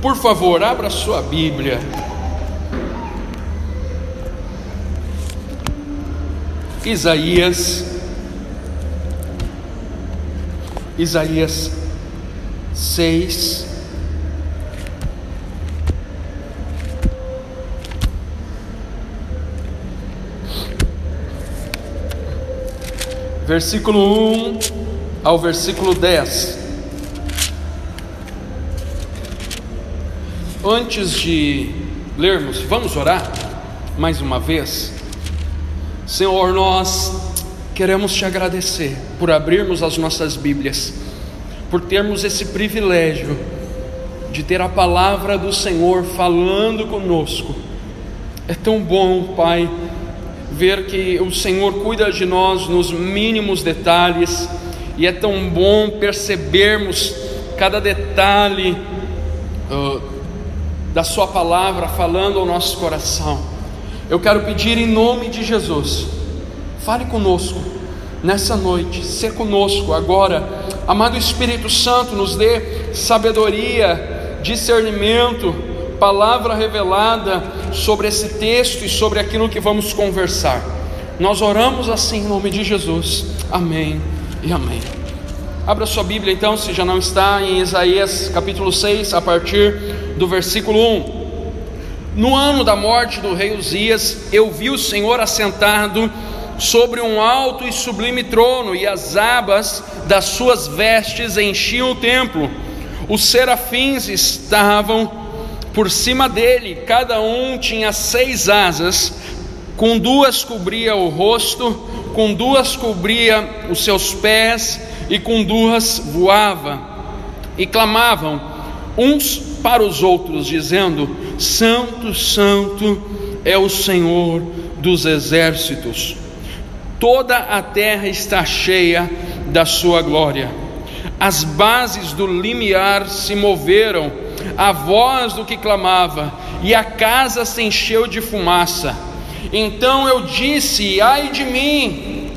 Por favor, abra sua Bíblia. Isaías, Isaías 6, versículo 1 ao versículo 10. Antes de lermos, vamos orar mais uma vez. Senhor, nós queremos te agradecer por abrirmos as nossas Bíblias, por termos esse privilégio de ter a palavra do Senhor falando conosco. É tão bom, Pai, ver que o Senhor cuida de nós nos mínimos detalhes, e é tão bom percebermos cada detalhe uh, da Sua palavra falando ao nosso coração. Eu quero pedir em nome de Jesus, fale conosco nessa noite, se conosco agora, amado Espírito Santo, nos dê sabedoria, discernimento, palavra revelada sobre esse texto e sobre aquilo que vamos conversar. Nós oramos assim em nome de Jesus. Amém e amém. Abra sua Bíblia então, se já não está, em Isaías capítulo 6, a partir do versículo 1. No ano da morte do rei Uzias, eu vi o Senhor assentado sobre um alto e sublime trono, e as abas das suas vestes enchiam o templo. Os serafins estavam por cima dele, cada um tinha seis asas, com duas cobria o rosto, com duas cobria os seus pés, e com duas voava, e clamavam uns para os outros, dizendo: Santo, Santo é o Senhor dos exércitos, toda a terra está cheia da sua glória. As bases do limiar se moveram, a voz do que clamava, e a casa se encheu de fumaça. Então eu disse: Ai de mim,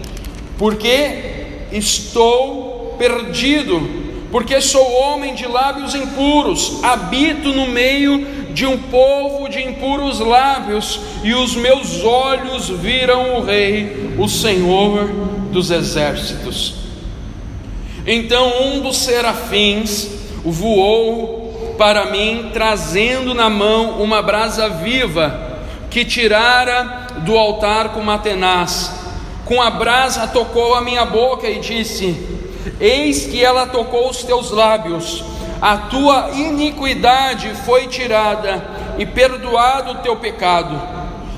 porque estou perdido, porque sou homem de lábios impuros, habito no meio de um povo de impuros lábios, e os meus olhos viram o Rei, o Senhor dos exércitos. Então um dos serafins voou para mim, trazendo na mão uma brasa viva, que tirara do altar com uma tenaz. Com a brasa tocou a minha boca e disse: Eis que ela tocou os teus lábios, a tua iniquidade foi tirada e perdoado o teu pecado.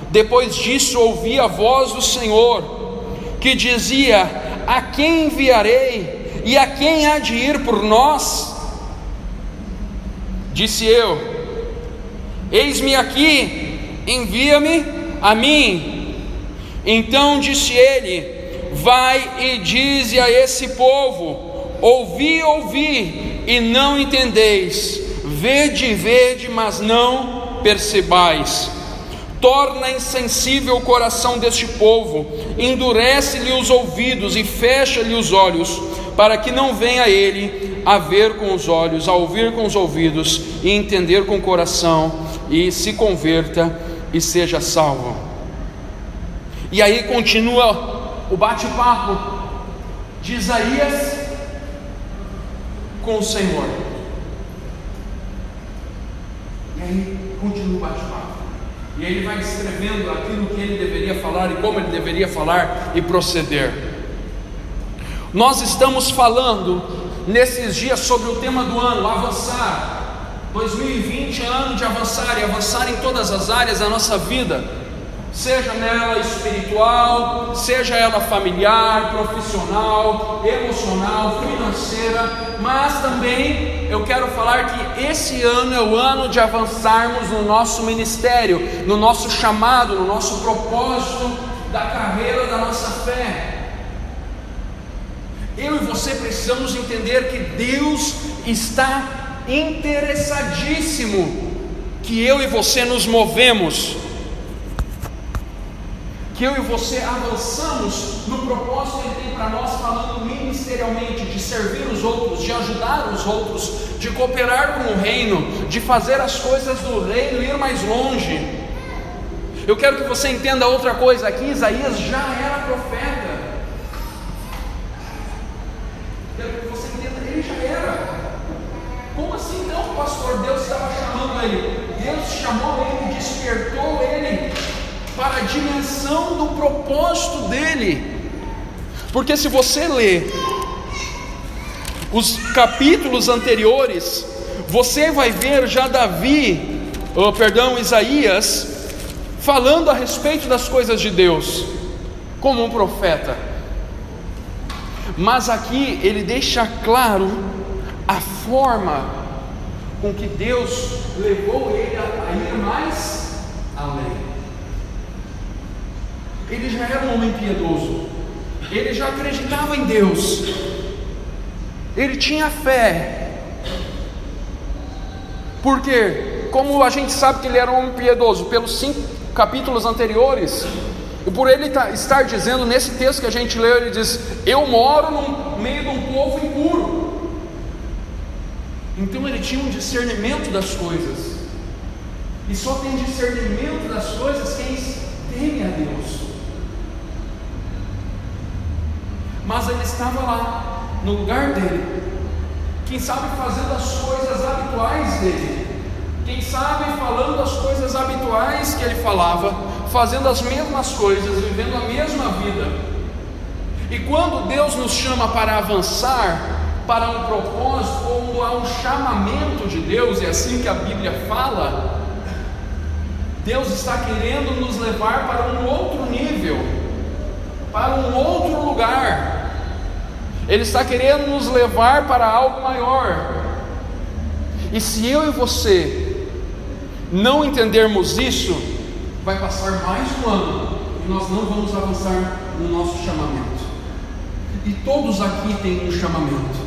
Depois disso ouvi a voz do Senhor, que dizia: A quem enviarei? E a quem há de ir por nós? Disse eu: Eis-me aqui, envia-me a mim. Então disse ele: Vai e dize a esse povo: Ouvi, ouvi, e não entendeis, vede, vede, mas não percebais. Torna insensível o coração deste povo, endurece-lhe os ouvidos e fecha-lhe os olhos, para que não venha ele a ver com os olhos, a ouvir com os ouvidos e entender com o coração e se converta e seja salvo. E aí continua o bate-papo de Isaías com o Senhor. E aí continua o bate-papo. E aí ele vai escrevendo aquilo que ele deveria falar e como ele deveria falar e proceder. Nós estamos falando nesses dias sobre o tema do ano, avançar. 2020 é ano de avançar e avançar em todas as áreas da nossa vida, seja nela espiritual, seja ela familiar, profissional, emocional, financeira, mas também eu quero falar que esse ano é o ano de avançarmos no nosso ministério, no nosso chamado, no nosso propósito da carreira da nossa fé. Eu e você precisamos entender que Deus está interessadíssimo que eu e você nos movemos que eu e você avançamos no propósito que Ele tem para nós, falando ministerialmente, de servir os outros, de ajudar os outros, de cooperar com o reino, de fazer as coisas do reino ir mais longe. Eu quero que você entenda outra coisa aqui: Isaías já era profeta. Quero que você entenda, ele já era. Como assim então, pastor? Deus estava chamando ele. Deus chamou ele, despertou ele para a dimensão do propósito dele. Porque se você ler os capítulos anteriores, você vai ver já Davi, oh, perdão, Isaías, falando a respeito das coisas de Deus, como um profeta. Mas aqui ele deixa claro a forma com que Deus levou ele a ir mais além. Ele já era um homem piedoso, ele já acreditava em Deus, ele tinha fé, porque, como a gente sabe que ele era um homem piedoso, pelos cinco capítulos anteriores, e por ele tá, estar dizendo nesse texto que a gente leu, ele diz: Eu moro no meio de um povo impuro. Então ele tinha um discernimento das coisas, e só tem discernimento das coisas quem teme a Deus. Mas ele estava lá, no lugar dele. Quem sabe fazendo as coisas habituais dele. Quem sabe falando as coisas habituais que ele falava, fazendo as mesmas coisas, vivendo a mesma vida. E quando Deus nos chama para avançar para um propósito, quando há um chamamento de Deus, é assim que a Bíblia fala, Deus está querendo nos levar para um outro nível, para um outro lugar. Ele está querendo nos levar para algo maior. E se eu e você não entendermos isso, vai passar mais um ano e nós não vamos avançar no nosso chamamento. E todos aqui têm um chamamento.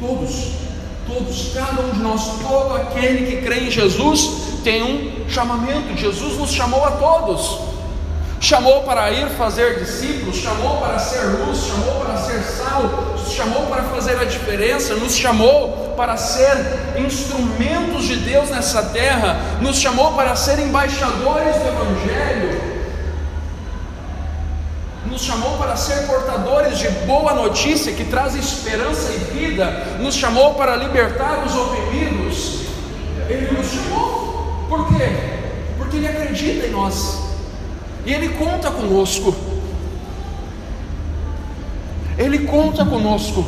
Todos, todos, cada um de nós, todo aquele que crê em Jesus tem um chamamento. Jesus nos chamou a todos chamou para ir fazer discípulos, chamou para ser luz, chamou para ser sal, chamou para fazer a diferença, nos chamou para ser instrumentos de Deus nessa terra, nos chamou para ser embaixadores do Evangelho, nos chamou para ser portadores de boa notícia que traz esperança e vida, nos chamou para libertar os oprimidos. Ele nos chamou, por quê? Porque Ele acredita em nós. E Ele conta conosco. Ele conta conosco.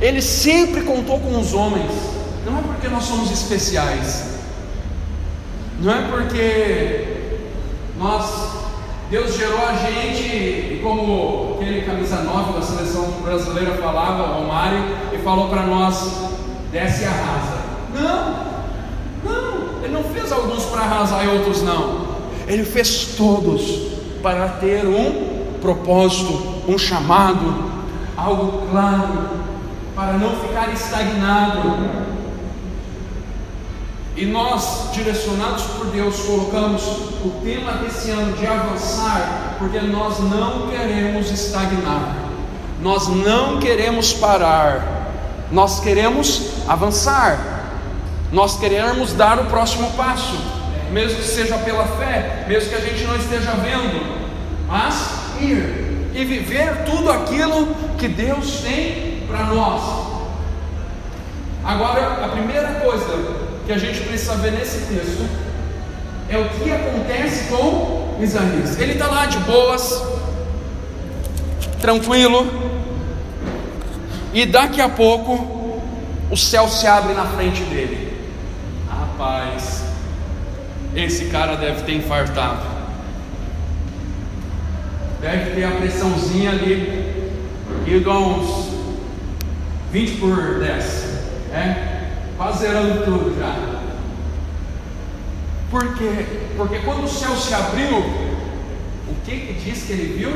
Ele sempre contou com os homens. Não é porque nós somos especiais. Não é porque nós Deus gerou a gente como aquele camisa 9 da seleção brasileira falava, o Mário, e falou para nós: desce e arrasa. Não, não, ele não fez alguns para arrasar e outros não. Ele fez todos para ter um propósito, um chamado, algo claro, para não ficar estagnado. E nós, direcionados por Deus, colocamos o tema desse ano de avançar, porque nós não queremos estagnar, nós não queremos parar, nós queremos avançar, nós queremos dar o próximo passo mesmo que seja pela fé, mesmo que a gente não esteja vendo, mas ir e viver tudo aquilo que Deus tem para nós. Agora, a primeira coisa que a gente precisa ver nesse texto é o que acontece com Isaías. Ele está lá de boas, tranquilo, e daqui a pouco o céu se abre na frente dele. Rapaz, esse cara deve ter infartado. Deve ter a pressãozinha ali, ido a uns 20 por 10. É? Quase zerando tudo já. Por quê? Porque quando o céu se abriu, o que, que diz que ele viu?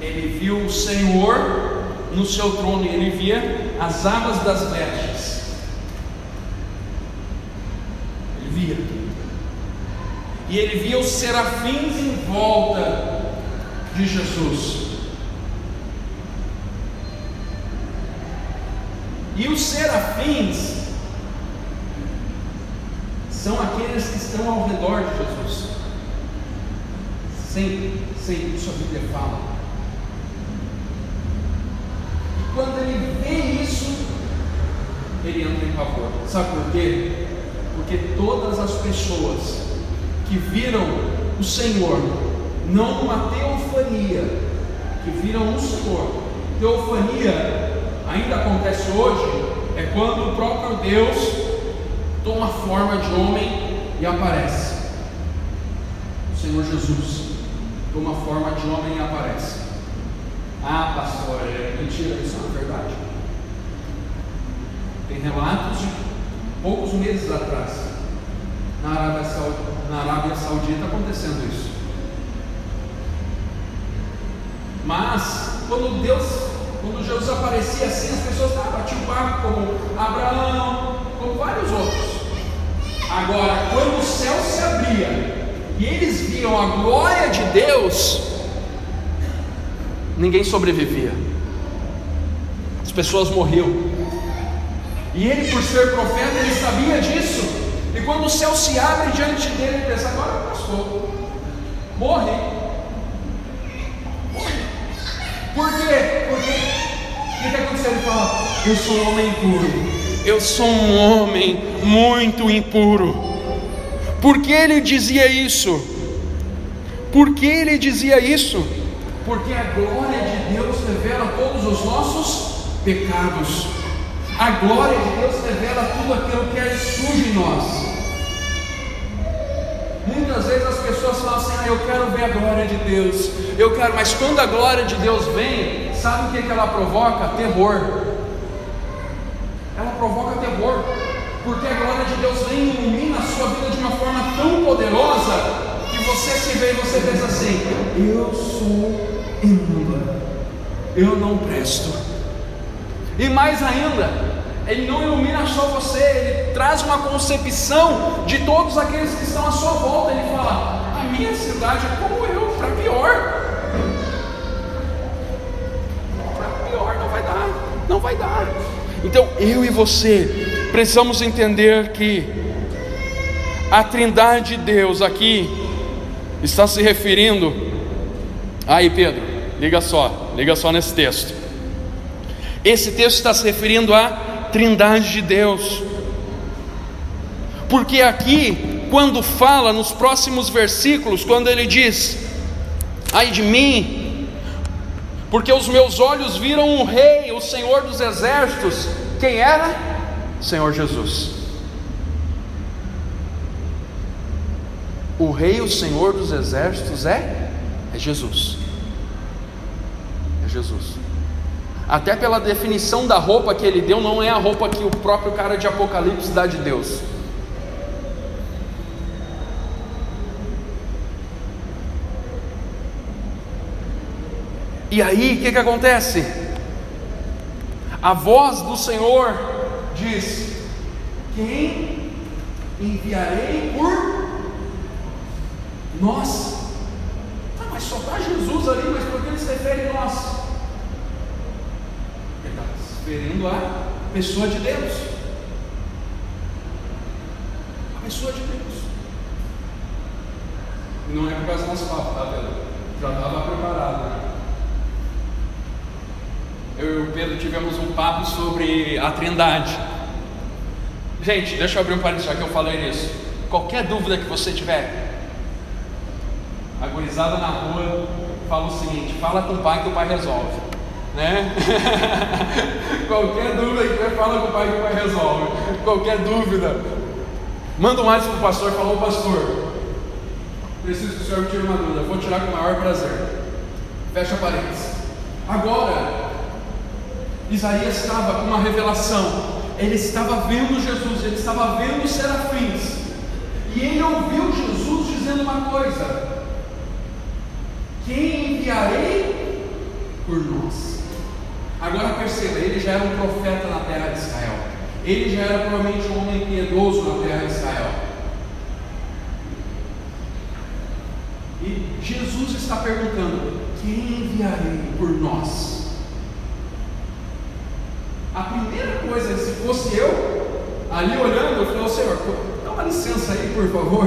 Ele viu o Senhor no seu trono ele via as abas das vestes. Ele via. E ele via os serafins em volta de Jesus. E os serafins são aqueles que estão ao redor de Jesus. Sempre, sempre, isso a Bíblia fala. E quando ele vê isso, ele entra em pavor. Sabe por quê? Porque todas as pessoas que viram o Senhor, não numa teofania, que viram o Senhor, teofania ainda acontece hoje, é quando o próprio Deus toma forma de homem e aparece. O Senhor Jesus toma forma de homem e aparece. Ah, pastor, é mentira, isso não é verdade. Tem relatos de poucos meses atrás, na Arábia, Saudita, na Arábia Saudita acontecendo isso. Mas, quando Deus, quando Jesus aparecia assim, as pessoas ah, batiam papo, como Abraão, como vários outros. Agora, quando o céu se abria e eles viam a glória de Deus, ninguém sobrevivia. As pessoas morriam. E ele, por ser profeta, ele sabia disso. Quando o céu se abre diante dele, ele pensa: agora passou. Morre. Morre. Por quê? Porque o que aconteceu? Ele fala: Eu sou um homem puro eu sou um homem muito impuro. Por que ele dizia isso? Por que ele dizia isso? Porque a glória de Deus revela todos os nossos pecados. A glória de Deus revela tudo aquilo que é sujo em nós. Muitas vezes as pessoas falam assim: ah, eu quero ver a glória de Deus, eu quero, mas quando a glória de Deus vem, sabe o que, que ela provoca? Terror ela provoca terror, porque a glória de Deus vem e ilumina a sua vida de uma forma tão poderosa que você se vê e você pensa assim: eu sou imunda, eu não presto. E mais ainda, ele não ilumina só você, ele traz uma concepção de todos aqueles que estão à sua volta. Ele fala: a minha cidade é como eu, para pior. Para pior, não vai dar, não vai dar. Então eu e você precisamos entender que a Trindade de Deus aqui está se referindo. Aí, Pedro, liga só, liga só nesse texto. Esse texto está se referindo à Trindade de Deus. Porque aqui, quando fala nos próximos versículos, quando ele diz: Ai de mim, porque os meus olhos viram o Rei, o Senhor dos Exércitos. Quem era? Senhor Jesus. O Rei, o Senhor dos Exércitos é? É Jesus. É Jesus. Até pela definição da roupa que ele deu, não é a roupa que o próprio cara de Apocalipse dá de Deus. E aí, o que, que acontece? A voz do Senhor diz: Quem enviarei por nós? Ah, mas só está Jesus ali, mas por que ele se refere a nós? Referindo à pessoa de Deus. A pessoa de Deus. Não é por causa do nosso papo, tá, Pedro? Já estava preparado, né? eu e o Pedro tivemos um papo sobre a Trindade. Gente, deixa eu abrir um parênteses já que eu falei nisso. Qualquer dúvida que você tiver, agorizada na rua, fala o seguinte: fala com o pai que o pai resolve. Né? Qualquer dúvida que tiver, fala com o pai que o pai resolve. Qualquer dúvida, manda um WhatsApp para o pastor e fala: pastor, preciso que o senhor me tire uma dúvida. Vou tirar com o maior prazer. Fecha parênteses. Agora, Isaías estava com uma revelação. Ele estava vendo Jesus, ele estava vendo os serafins. E ele ouviu Jesus dizendo uma coisa: Quem enviarei por nós? Agora perceba, ele já era um profeta na terra de Israel. Ele já era provavelmente um homem piedoso na terra de Israel. Jesus está perguntando: Quem enviarei por nós? A primeira coisa, se fosse eu, ali olhando, eu oh, Senhor, dá uma licença aí, por favor.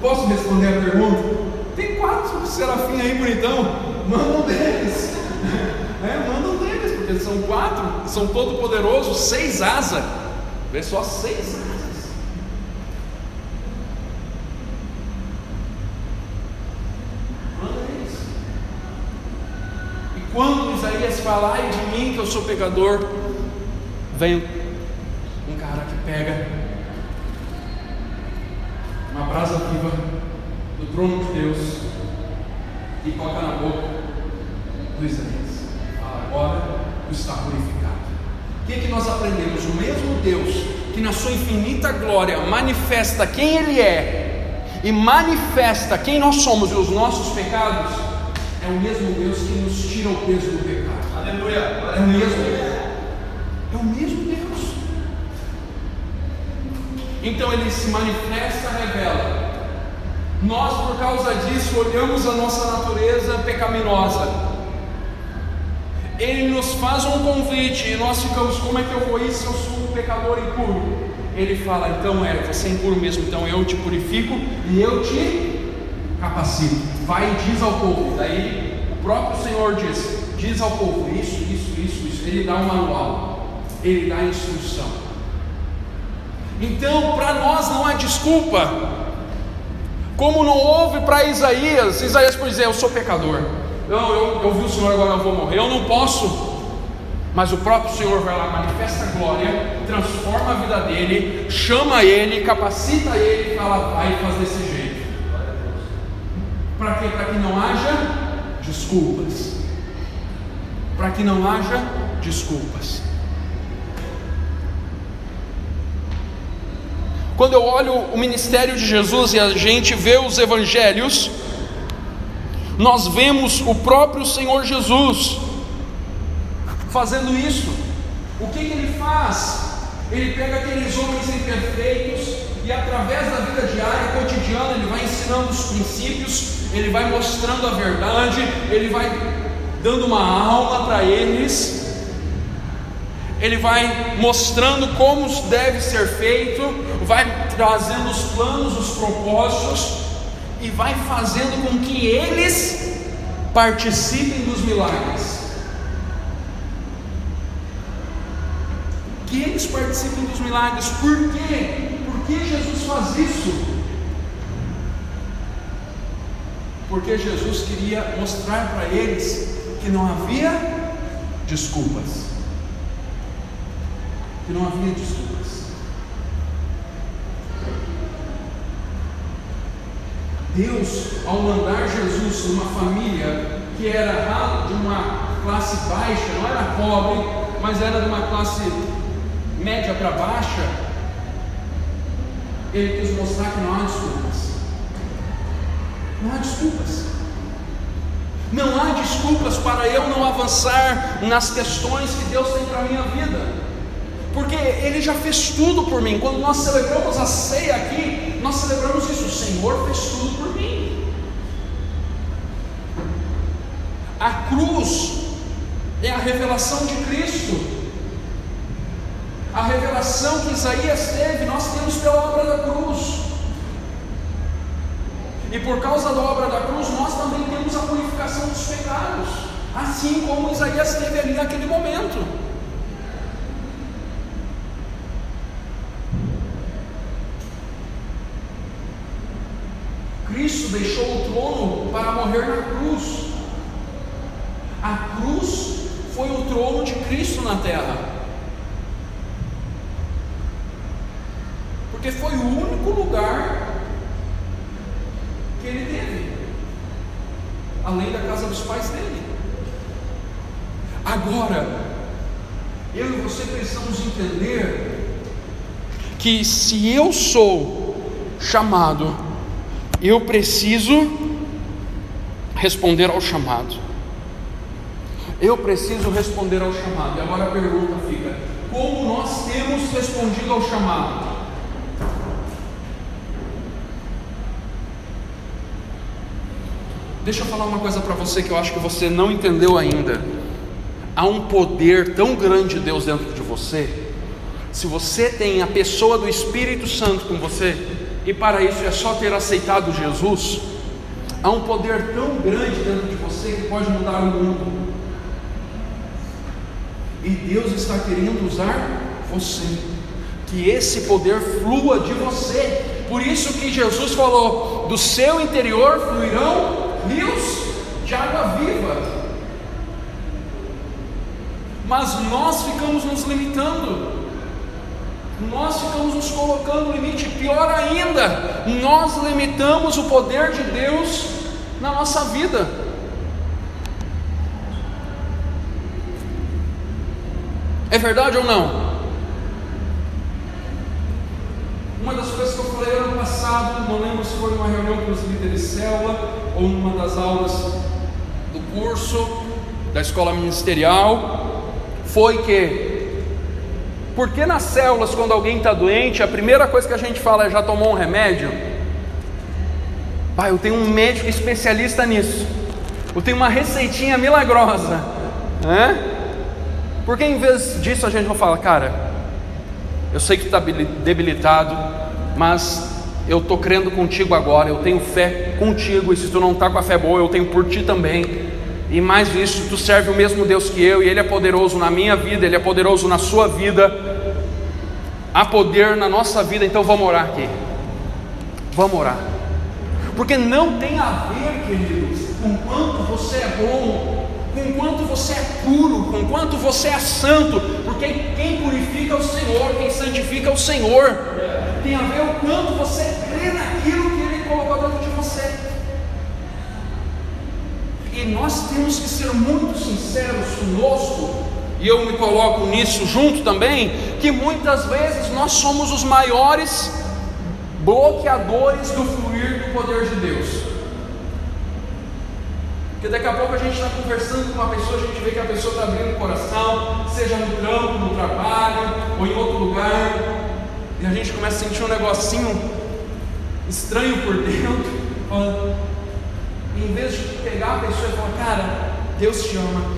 Posso responder a pergunta? Tem quatro serafins aí bonitão, manda um deles. É, porque são quatro, são todo poderosos, seis asas. Vê só seis asas. Quando Isaías fala, ai de mim que eu sou pecador, vem um cara que pega uma brasa viva do trono de Deus e toca na boca do Isaías. Fala, agora está purificado. O que, é que nós aprendemos? O mesmo Deus que na sua infinita glória manifesta quem Ele é e manifesta quem nós somos e os nossos pecados é o mesmo Deus que nos tira o peso do pecado. Aleluia. É o mesmo Deus. É o mesmo Deus. Então ele se manifesta, revela. Nós, por causa disso, olhamos a nossa natureza pecaminosa. Ele nos faz um convite e nós ficamos: como é que eu vou ir se eu sou um pecador impuro? Ele fala: então é, você é impuro mesmo, então eu te purifico e eu te capacito. Vai e diz ao povo. Daí o próprio Senhor diz: diz ao povo isso, isso, isso, isso. Ele dá um manual, ele dá instrução. Então, para nós não há desculpa. Como não houve para Isaías, Isaías por dizer: Eu sou pecador. Não, eu, eu vi o Senhor, agora eu vou morrer. Eu não posso. Mas o próprio Senhor vai lá, manifesta a glória, transforma a vida dele, chama ele, capacita ele e fala: Vai faz desse jeito. Para quê? Para que não haja desculpas. Para que não haja desculpas. Quando eu olho o ministério de Jesus e a gente vê os evangelhos, nós vemos o próprio Senhor Jesus fazendo isso. O que, que ele faz? Ele pega aqueles homens imperfeitos e através da vida diária, cotidiana, ele vai ensinando os princípios ele vai mostrando a verdade, ele vai dando uma aula para eles, ele vai mostrando como deve ser feito, vai trazendo os planos, os propósitos e vai fazendo com que eles participem dos milagres. Que eles participem dos milagres. Por quê? Por que Jesus faz isso? porque Jesus queria mostrar para eles que não havia desculpas. Que não havia desculpas. Deus, ao mandar Jesus numa família que era de uma classe baixa, não era pobre, mas era de uma classe média para baixa, ele quis mostrar que não há desculpas. Não há desculpas. Não há desculpas para eu não avançar nas questões que Deus tem para a minha vida. Porque Ele já fez tudo por mim. Quando nós celebramos a ceia aqui, nós celebramos isso. O Senhor fez tudo por mim. A cruz é a revelação de Cristo. A revelação que Isaías teve, nós temos pela obra da cruz. E por causa da obra da cruz, nós também temos a purificação dos pecados, assim como Isaías teve ali naquele momento. Cristo deixou o trono para morrer na cruz. A cruz foi o trono de Cristo na terra. Porque foi o único lugar que ele teve, além da casa dos pais dele. Agora, eu e você precisamos entender que se eu sou chamado, eu preciso responder ao chamado. Eu preciso responder ao chamado. E agora a pergunta fica: como nós temos respondido ao chamado? Deixa eu falar uma coisa para você que eu acho que você não entendeu ainda. Há um poder tão grande de Deus dentro de você. Se você tem a pessoa do Espírito Santo com você, e para isso é só ter aceitado Jesus, há um poder tão grande dentro de você que pode mudar o mundo. E Deus está querendo usar você. Que esse poder flua de você. Por isso que Jesus falou: do seu interior fluirão rios de água viva. Mas nós ficamos nos limitando. Nós ficamos nos colocando limite, pior ainda, nós limitamos o poder de Deus na nossa vida. É verdade ou não? Uma das coisas que eu falei ano passado, não lembro se foi numa reunião com os líderes de célula ou numa das aulas do curso da escola ministerial, foi que, porque nas células, quando alguém está doente, a primeira coisa que a gente fala é: já tomou um remédio? Pai, eu tenho um médico especialista nisso, eu tenho uma receitinha milagrosa, né? Porque em vez disso a gente não fala, cara, eu sei que está debilitado, mas eu estou crendo contigo agora, eu tenho fé contigo, e se tu não está com a fé boa, eu tenho por ti também. E mais isso, tu serve o mesmo Deus que eu, e Ele é poderoso na minha vida, Ele é poderoso na sua vida. Há poder na nossa vida, então vamos orar aqui. Vamos orar. Porque não tem a ver, queridos, com quanto você é bom, com quanto você é puro, com quanto você é santo, porque quem purifica é o Senhor, quem santifica é o Senhor. Tem a ver o quanto você crê naquilo que Ele colocou dentro de você. E nós temos que ser muito sinceros conosco, e eu me coloco nisso junto também, que muitas vezes nós somos os maiores bloqueadores do fluir do poder de Deus. Porque daqui a pouco a gente está conversando com uma pessoa, a gente vê que a pessoa está abrindo o coração, seja no trampo, no trabalho ou em outro lugar, e a gente começa a sentir um negocinho estranho por dentro. em vez de pegar a pessoa e falar, cara, Deus te ama,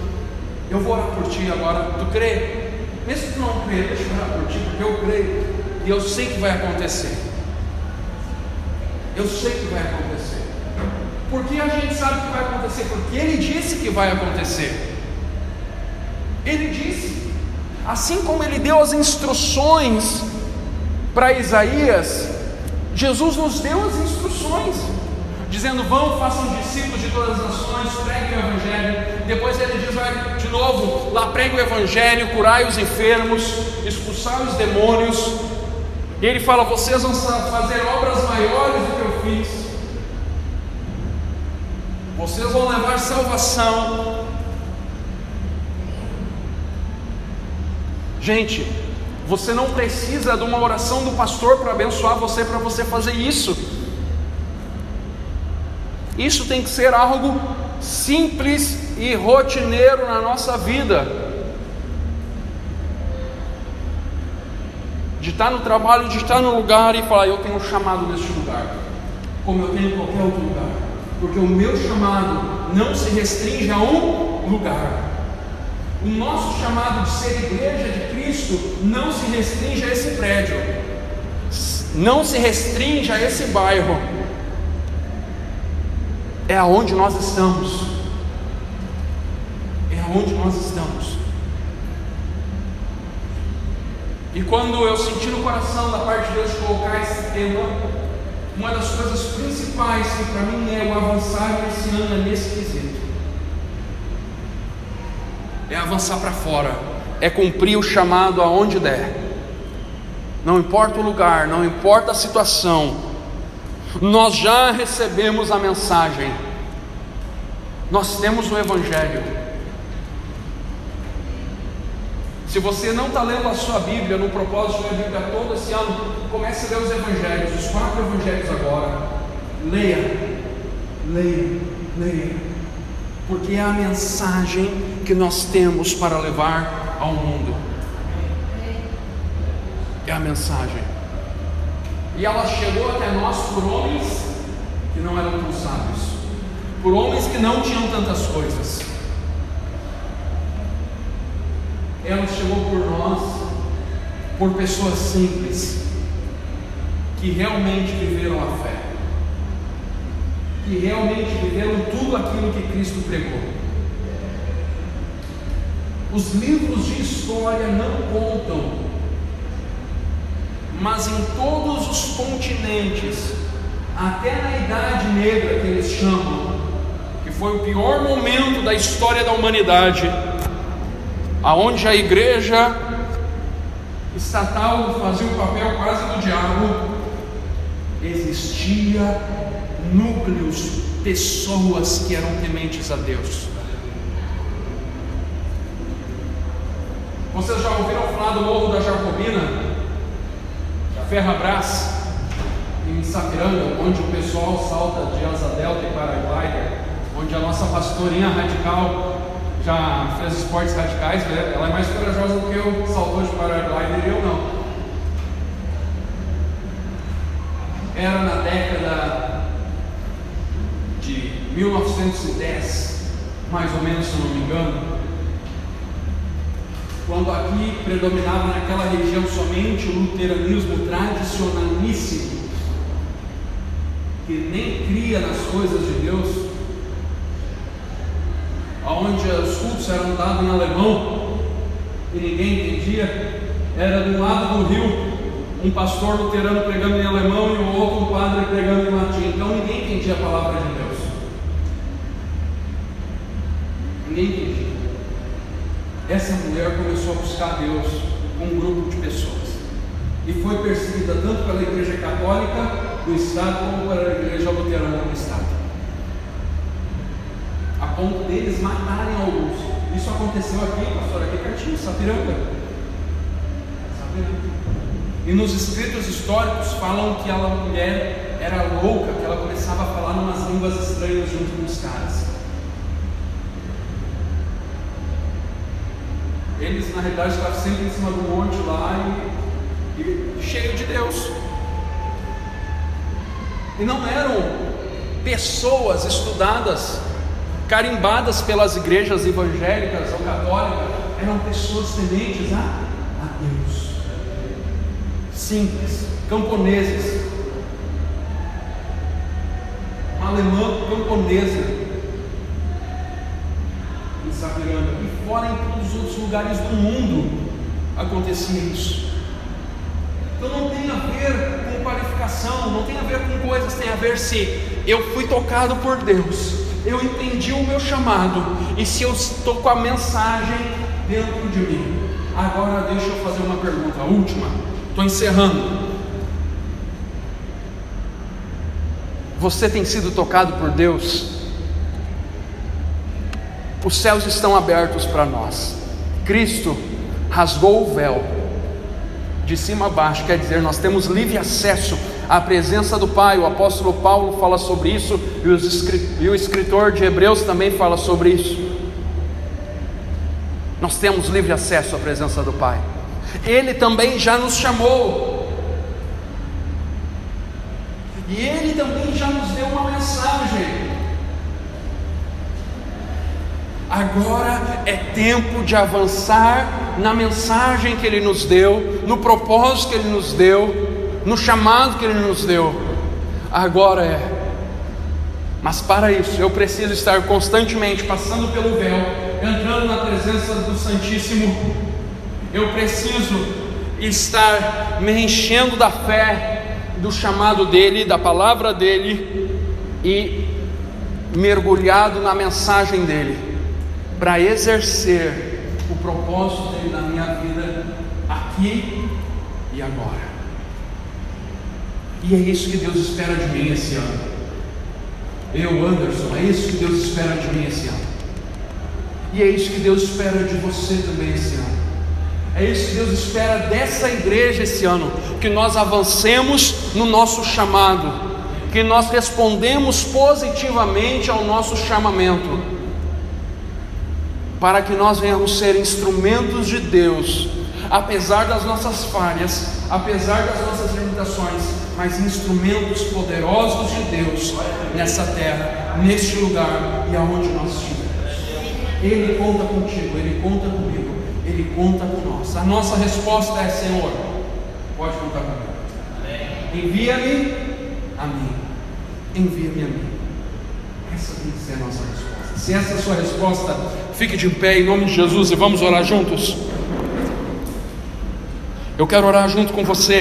eu vou orar por ti agora, tu crê? Mesmo que não crê, deixa eu orar por ti, porque eu creio e eu sei que vai acontecer. Eu sei que vai acontecer. Porque a gente sabe que vai acontecer? Porque ele disse que vai acontecer. Ele disse. Assim como ele deu as instruções para Isaías, Jesus nos deu as instruções, dizendo: Vão, façam discípulos de todas as nações, preguem o Evangelho. Depois ele diz: vai de novo, lá pregue o Evangelho, curai os enfermos, expulsai os demônios. E ele fala: Vocês vão fazer obras maiores do que eu fiz. Vocês vão levar salvação. Gente, você não precisa de uma oração do pastor para abençoar você, para você fazer isso. Isso tem que ser algo simples e rotineiro na nossa vida. De estar no trabalho, de estar no lugar e falar: Eu tenho um chamado neste lugar, como eu tenho em qualquer outro lugar porque o meu chamado não se restringe a um lugar. O nosso chamado de ser igreja de Cristo não se restringe a esse prédio, não se restringe a esse bairro, é aonde nós estamos. É aonde nós estamos. E quando eu senti no coração da parte de Deus colocar esse tema, uma das coisas principais que para mim é o avançar esse ano é nesse quesito. É avançar para fora, é cumprir o chamado aonde der. Não importa o lugar, não importa a situação, nós já recebemos a mensagem, nós temos o Evangelho. Se você não está lendo a sua Bíblia no propósito de ler Bíblia todo esse ano, comece a ler os Evangelhos, os quatro Evangelhos agora. Leia, leia, leia, porque é a mensagem que nós temos para levar ao mundo. É a mensagem. E ela chegou até nós por homens que não eram tão sábios, por homens que não tinham tantas coisas. Ela chegou por nós, por pessoas simples, que realmente viveram a fé, que realmente viveram tudo aquilo que Cristo pregou. Os livros de história não contam, mas em todos os continentes, até na Idade Negra que eles chamam, que foi o pior momento da história da humanidade, aonde a igreja estatal fazia o papel quase do diabo, existia núcleos, pessoas que eram tementes a Deus. Vocês já ouviram falar do Morro da Jacobina? Ferrabras, em Sapiranga, onde o pessoal salta de asa delta e paraglider, onde a nossa pastorinha radical já fez esportes radicais, né? ela é mais corajosa do que eu, saltou de paraglider e eu não. Era na década de 1910, mais ou menos, se não me engano, quando aqui predominava naquela região somente o luteranismo tradicionalíssimo, que nem cria nas coisas de Deus, onde os cultos eram dados em alemão e ninguém entendia, era do lado do rio um pastor luterano pregando em alemão e o outro um padre pregando em latim. Então ninguém entendia a palavra de Deus. Ninguém entendia. Essa mulher começou a buscar Deus com um grupo de pessoas e foi perseguida tanto pela Igreja Católica do Estado como pela Igreja Luterana do Estado ponto deles matarem alguns. Isso aconteceu aqui, pastor, aqui pertinho, Sapiranga. Sapiranga. E nos escritos históricos falam que aquela mulher era louca, que ela começava a falar umas línguas estranhas junto com os caras. Eles, na realidade, estavam sempre em cima do monte lá e, e cheio de Deus. E não eram pessoas estudadas carimbadas pelas igrejas evangélicas ou católicas, eram pessoas tementes a, a Deus, simples, camponeses, uma alemã camponesa Sapiranga, e fora em todos os outros lugares do mundo acontecia isso. Então não tem a ver com qualificação, não tem a ver com coisas, tem a ver se eu fui tocado por Deus eu entendi o meu chamado e se eu estou com a mensagem dentro de mim. Agora deixa eu fazer uma pergunta, a última, estou encerrando. Você tem sido tocado por Deus? Os céus estão abertos para nós. Cristo rasgou o véu de cima a baixo, quer dizer, nós temos livre acesso a presença do Pai. O apóstolo Paulo fala sobre isso e o escritor de Hebreus também fala sobre isso. Nós temos livre acesso à presença do Pai. Ele também já nos chamou. E ele também já nos deu uma mensagem. Agora é tempo de avançar na mensagem que ele nos deu, no propósito que ele nos deu no chamado que Ele nos deu. Agora é. Mas para isso eu preciso estar constantemente passando pelo véu, entrando na presença do Santíssimo. Eu preciso estar me enchendo da fé, do chamado dele, da palavra dele e mergulhado na mensagem dele, para exercer o propósito dele na minha vida aqui e agora. E é isso que Deus espera de mim esse ano. Eu, Anderson, é isso que Deus espera de mim esse ano. E é isso que Deus espera de você também esse ano. É isso que Deus espera dessa igreja esse ano, que nós avancemos no nosso chamado, que nós respondemos positivamente ao nosso chamamento, para que nós venhamos ser instrumentos de Deus, apesar das nossas falhas, apesar das nossas limitações, mas instrumentos poderosos de Deus nessa terra, neste lugar e aonde nós estivermos. Ele conta contigo, Ele conta comigo, Ele conta com nós. A nossa resposta é: Senhor, pode contar comigo. Envia-me a mim. Envia-me a mim. Essa tem que ser a nossa resposta. Se essa é a sua resposta, fique de pé em nome de Jesus e vamos orar juntos. Eu quero orar junto com você.